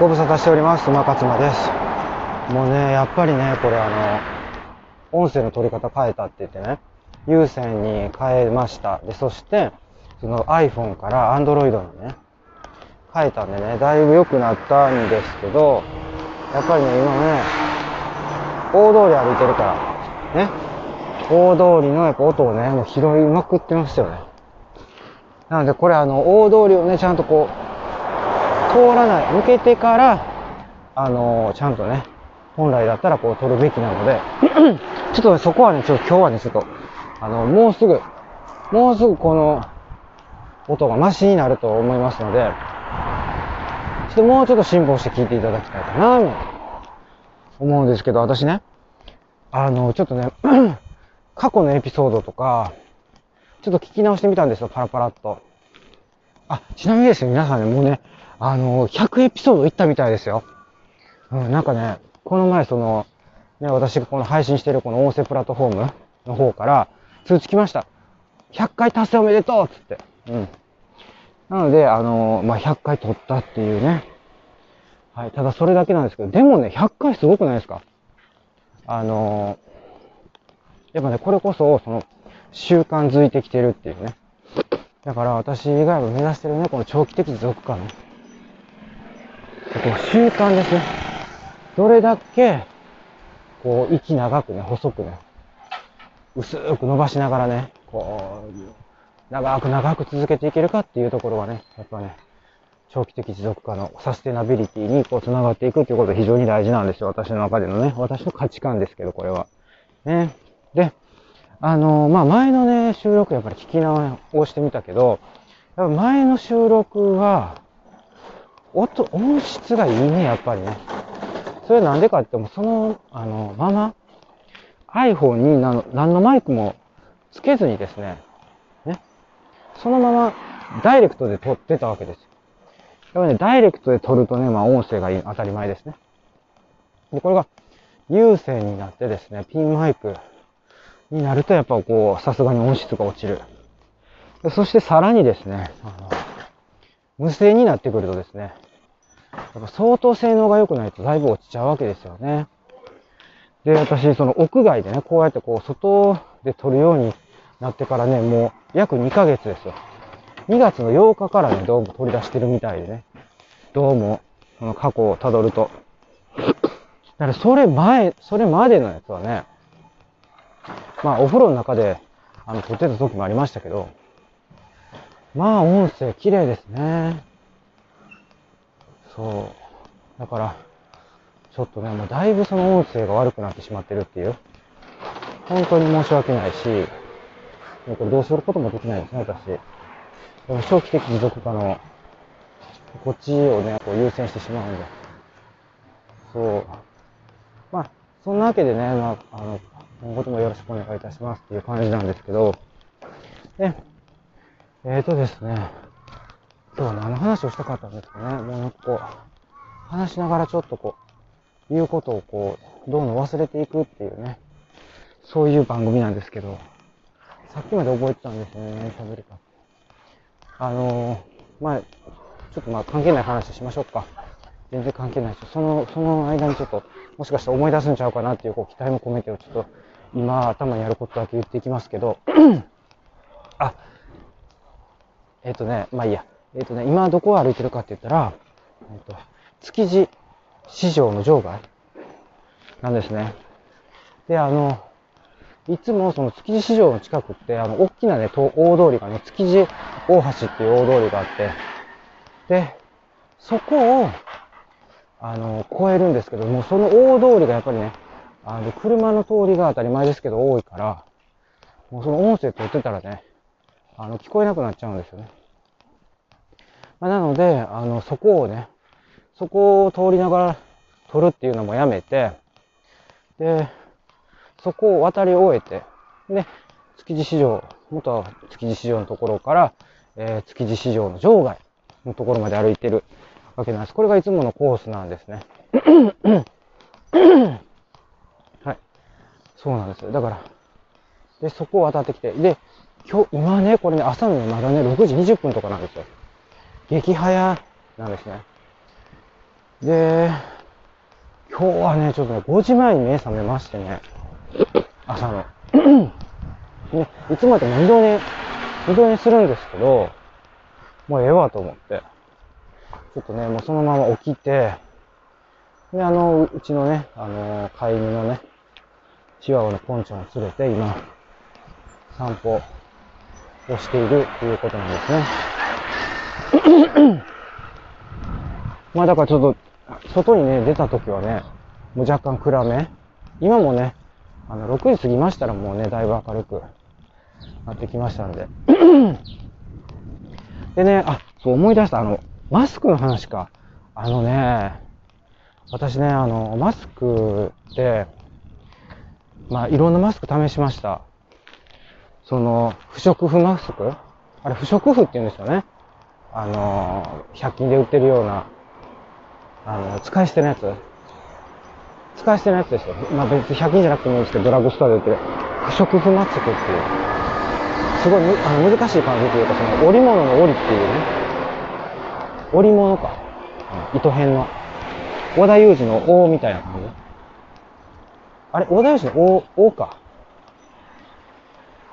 ご無沙汰しております。馬勝間です。もうね、やっぱりね、これあの、音声の取り方変えたって言ってね、有線に変えました。で、そして、その iPhone から Android にね、変えたんでね、だいぶ良くなったんですけど、やっぱりね、今ね、大通り歩いてるから、ね、大通りのやっぱ音をね、もう拾いまくってますよね。なので、これあの、大通りをね、ちゃんとこう、通らない、抜けてから、あのちゃんとね、本来だったらこう撮るべきなので、ちょっとねそこはね、ちょっと今日はね、ちょっと、あの、もうすぐ、もうすぐこの、音がマシになると思いますので、ちょっともうちょっと辛抱して聞いていただきたいかな、と思うんですけど、私ね、あの、ちょっとね、過去のエピソードとか、ちょっと聞き直してみたんですよ、パラパラっと。あ、ちなみにですね、皆さんね、もうね、あの、100エピソードいったみたいですよ。うん、なんかね、この前その、ね、私がこの配信してるこの音声プラットフォームの方から通知来ました。100回達成おめでとうっつって。うん。なので、あの、まあ、100回取ったっていうね。はい。ただそれだけなんですけど、でもね、100回すごくないですか？あの、やっぱね、これこそ、その、習慣づいてきてるっていうね。だから私が目指してるね、この長期的持続感ね。習慣ですね。どれだけ、こう、息長くね、細くね、薄く伸ばしながらね、こう、長く長く続けていけるかっていうところがね、やっぱね、長期的持続化のサステナビリティにこう繋がっていくっていうことが非常に大事なんですよ。私の中でのね、私の価値観ですけど、これは。ね。で、あのまあ、前のね、収録やっぱり聞き直してみたけど、前の収録は、音、音質がいいね、やっぱりね。それなんでかっても、その、あの、まま、iPhone に何何のマイクもつけずにですね、ね、そのままダイレクトで撮ってたわけですよ。やっぱね、ダイレクトで撮るとね、まあ音声がいい、当たり前ですね。で、これが有線になってですね、ピンマイクになるとやっぱこう、さすがに音質が落ちる。そしてさらにですね、あの無声になってくるとですね、やっぱ相当性能が良くないとだいぶ落ちちゃうわけですよね。で、私、その屋外でね、こうやってこう、外で撮るようになってからね、もう約2ヶ月ですよ。2月の8日からね、どうも取り出してるみたいでね。どうも、この過去を辿ると。だからそれ前、それまでのやつはね、まあお風呂の中で、あの、撮ってた時もありましたけど、まあ音声綺麗ですね。そう。だから、ちょっとね、もうだいぶその音声が悪くなってしまってるっていう。本当に申し訳ないし、もうこれどうすることもできないですね、私。でも長期的持続化の、こっちをね、こう優先してしまうんで。そう。まあ、そんなわけでね、まあ、あの、今後ともよろしくお願いいたしますっていう感じなんですけど、で、えーとですね、今日は何の話をしたかったんですかね。もうなんかこう、話しながらちょっとこう、言うことをこう、どんどん忘れていくっていうね、そういう番組なんですけど、さっきまで覚えてたんですよね、喋りか。あのー、まあちょっとまあ関係ない話しましょうか。全然関係ないですその、その間にちょっと、もしかしたら思い出すんちゃうかなっていうこう期待も込めて、ちょっと、今頭にあることだけ言っていきますけど、あ、えっ、ー、とね、まあいいや。えっ、ー、とね、今どこを歩いてるかって言ったら、えっ、ー、と、築地市場の場外なんですね。で、あの、いつもその築地市場の近くって、あの、大きなね、大通りがね、築地大橋っていう大通りがあって、で、そこを、あの、越えるんですけども、その大通りがやっぱりね、あの、車の通りが当たり前ですけど多いから、もうその音声取ってたらね、あの、聞こえなくなっちゃうんですよね。まあ、なので、あの、そこをね、そこを通りながら撮るっていうのもやめて、で、そこを渡り終えて、で、築地市場、元は築地市場のところから、えー、築地市場の場外のところまで歩いてるわけなんです。これがいつものコースなんですね。そうなんですよ。だから、で、そこを渡ってきて、で、今日、今ね、これね、朝のね、まだね、6時20分とかなんですよ。激早なんですね。で、今日はね、ちょっとね、5時前に目覚めましてね、朝の。ね、いつもだと二度寝、二度寝するんですけど、もうええわと思って、ちょっとね、もうそのまま起きて、で、あの、うちのね、あの、飼い犬のね、チワワのポンチョンを連れて今、散歩をしているということなんですね。まあだからちょっと、外にね、出た時はね、もう若干暗め。今もね、あの、6時過ぎましたらもうね、だいぶ明るくなってきましたんで。でね、あ、そう思い出した、あの、マスクの話か。あのね、私ね、あの、マスクで、まあ、いろんなマスク試しました。その、不織布マスク？あれ、不織布って言うんですよね。あの、100均で売ってるような、あの、使い捨てのやつ。使い捨てのやつですよ。まあ別に100均じゃなくてもいいんですけど、ドラッグストアで売ってる不織布マスクっていう。すごいあの難しい感じというか、その織物の織っていうね。織物か。糸編の。織田裕二の王みたいな感じ。あれ織田裕二の王、王か。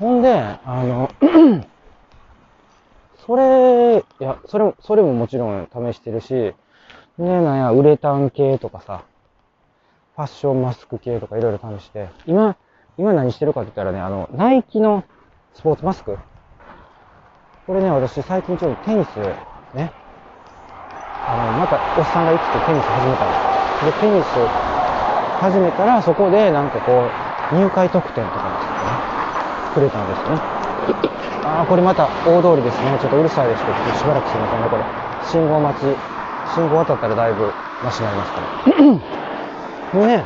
ほんで、あの、それ、いや、それも、それももちろん試してるし、ね、なんや、ウレタン系とかさ、ファッションマスク系とかいろいろ試して、今、今何してるかって言ったらね、あの、ナイキのスポーツマスクこれね、私最近ちょっとテニス、ね、あの、またおっさんが生きてテニス始めたんですで、テニス始めたら、そこでなんかこう、入会特典とかね、くれたんですね。ああ、これまた大通りですね。ちょっとうるさいですけど、しばらくすいませんね、これ。信号待ち。信号渡ったらだいぶマシになりますから。でね、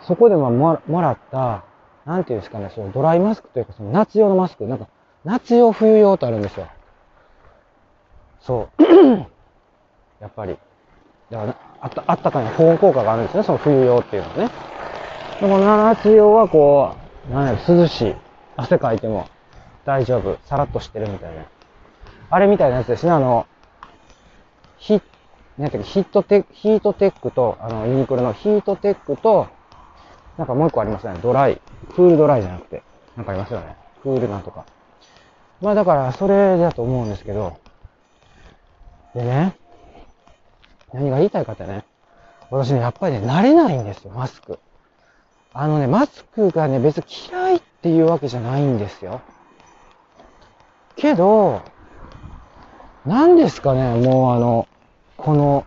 そこでまあもらった、なんていうんですかね、そのドライマスクというか、その夏用のマスク、なんか、夏用、冬用とあるんですよ。そう。やっぱり。だから、あった、あったかい保温効果があるんですね、その冬用っていうのはね。でも夏用はこう、なんやろ、涼しい。汗かいても大丈夫。さらっとしてるみたいな。あれみたいなやつですね、あの、ヒ、なんていうか、ヒートテヒートテックと、あの、ユニクロのヒートテックと、なんかもう一個ありますね。ドライ。クールドライじゃなくて。なんかありますよね。クールなんとか。まあだから、それだと思うんですけど。でね、何が言いたいかってね、私ね、やっぱりね、慣れないんですよ、マスク。あのね、マスクがね、別に嫌いっていうわけじゃないんですよ。けど、何ですかね、もうあの、この、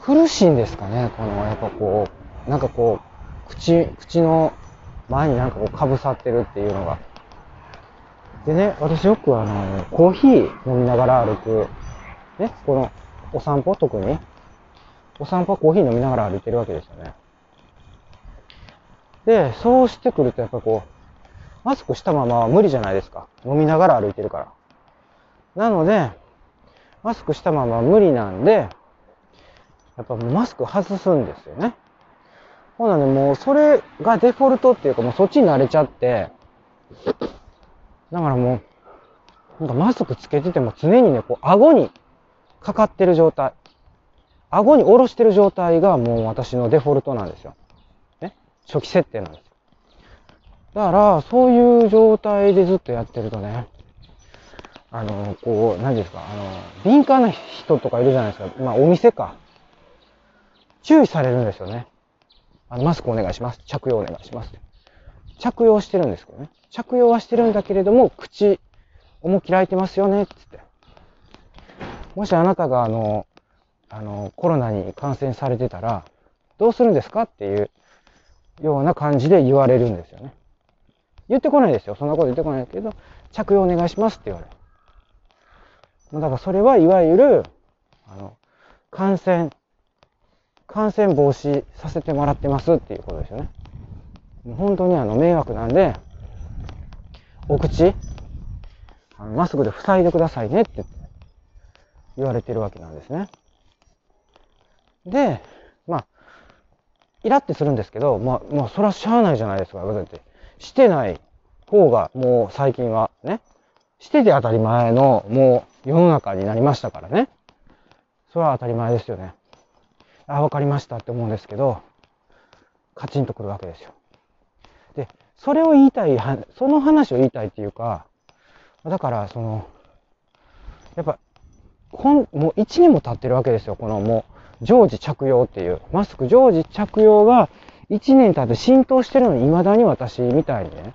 苦しいんですかね、この、やっぱこう、なんかこう、口、口の前になんかこう、かぶさってるっていうのが。でね、私よくあの、コーヒー飲みながら歩く、ね、この、お散歩特に、お散歩はコーヒー飲みながら歩いてるわけですよね。で、そうしてくるとやっぱこう、マスクしたままは無理じゃないですか。飲みながら歩いてるから。なので、マスクしたまま無理なんで、やっぱもうマスク外すんですよね。ほなね、もうそれがデフォルトっていうかもうそっちに慣れちゃって、だからもう、なんかマスクつけてても常にね、こう顎にかかってる状態。顎に下ろしてる状態がもう私のデフォルトなんですよ。ね？初期設定なんです。だから、そういう状態でずっとやってるとね、あの、こう、何ですか、あの、敏感な人とかいるじゃないですか。まあ、お店か。注意されるんですよね。あの、マスクお願いします。着用お願いします。着用してるんですけどね。着用はしてるんだけれども、口、思いっきり開いてますよね、つって。もしあなたが、あの、あの、コロナに感染されてたら、どうするんですかっていうような感じで言われるんですよね。言ってこないですよ。そんなこと言ってこないけど、着用お願いしますって言われる。だからそれはいわゆる、あの、感染、感染防止させてもらってますっていうことですよね。本当にあの、迷惑なんで、お口、あのマスクで塞いでくださいねって言って言われてるわけなんですね。で、まあ、イラってするんですけど、まあ、まあ、それはしゃあないじゃないですか、だって。してない方がもう最近はね、してて当たり前のもう世の中になりましたからね。それは当たり前ですよね。あ、わかりましたって思うんですけど、カチンとくるわけですよ。で、それを言いたい、その話を言いたいっていうか、だから、その、やっぱ、こんもう1年も経ってるわけですよ。このもう、常時着用っていう。マスク常時着用が1年経って浸透してるのに未だに私みたいにね、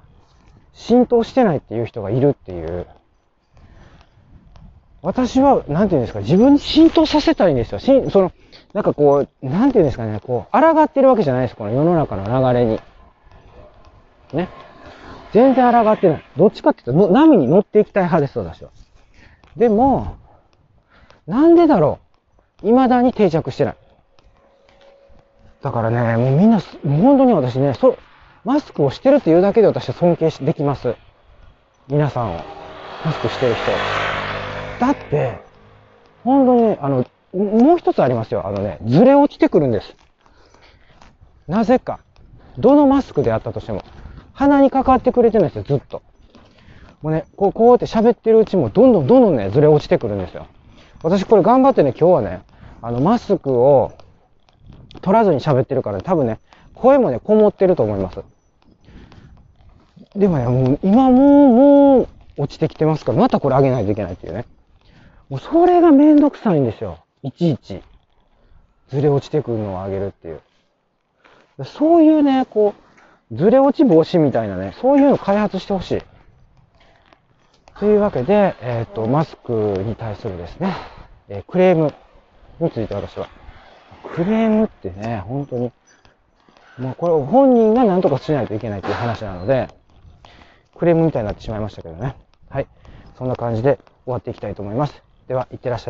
浸透してないっていう人がいるっていう。私は、なんていうんですか、自分に浸透させたいんですよ。しんその、なんかこう、なんていうんですかね、こう、抗ってるわけじゃないです。この世の中の流れに。ね。全然抗ってない。どっちかって言うと、波に乗っていきたい派です、私は。でも、なんでだろう？未だに定着してない。だからね、もうみんな、本当に私ね、そ、マスクをしてるっていうだけで私は尊敬できます。皆さんを。マスクしてる人。だって、本当に、あの、もう一つありますよ。あのね、ずれ落ちてくるんです。なぜか。どのマスクであったとしても。鼻にかかってくれてないですよ、ずっと。もうね、こう、こうやって喋ってるうちも、どんどんどんどんね、ずれ落ちてくるんですよ。私これ頑張ってね、今日はね、あの、マスクを取らずに喋ってるから、ね、多分ね、声もね、こもってると思います。でもね、もう、今もう、もう、落ちてきてますから、またこれ上げないといけないっていうね。もう、それがめんどくさいんですよ。いちいち。ずれ落ちてくるのを上げるっていう。そういうね、こう、ずれ落ち防止みたいなね、そういうのを開発してほしい。というわけで、えっ、ー、と、マスクに対するですね、えー、クレームについて私は。クレームってね、本当に、もうこれ本人が何とかしないといけないという話なので、クレームみたいになってしまいましたけどね。はい。そんな感じで終わっていきたいと思います。では、いってらっしゃい。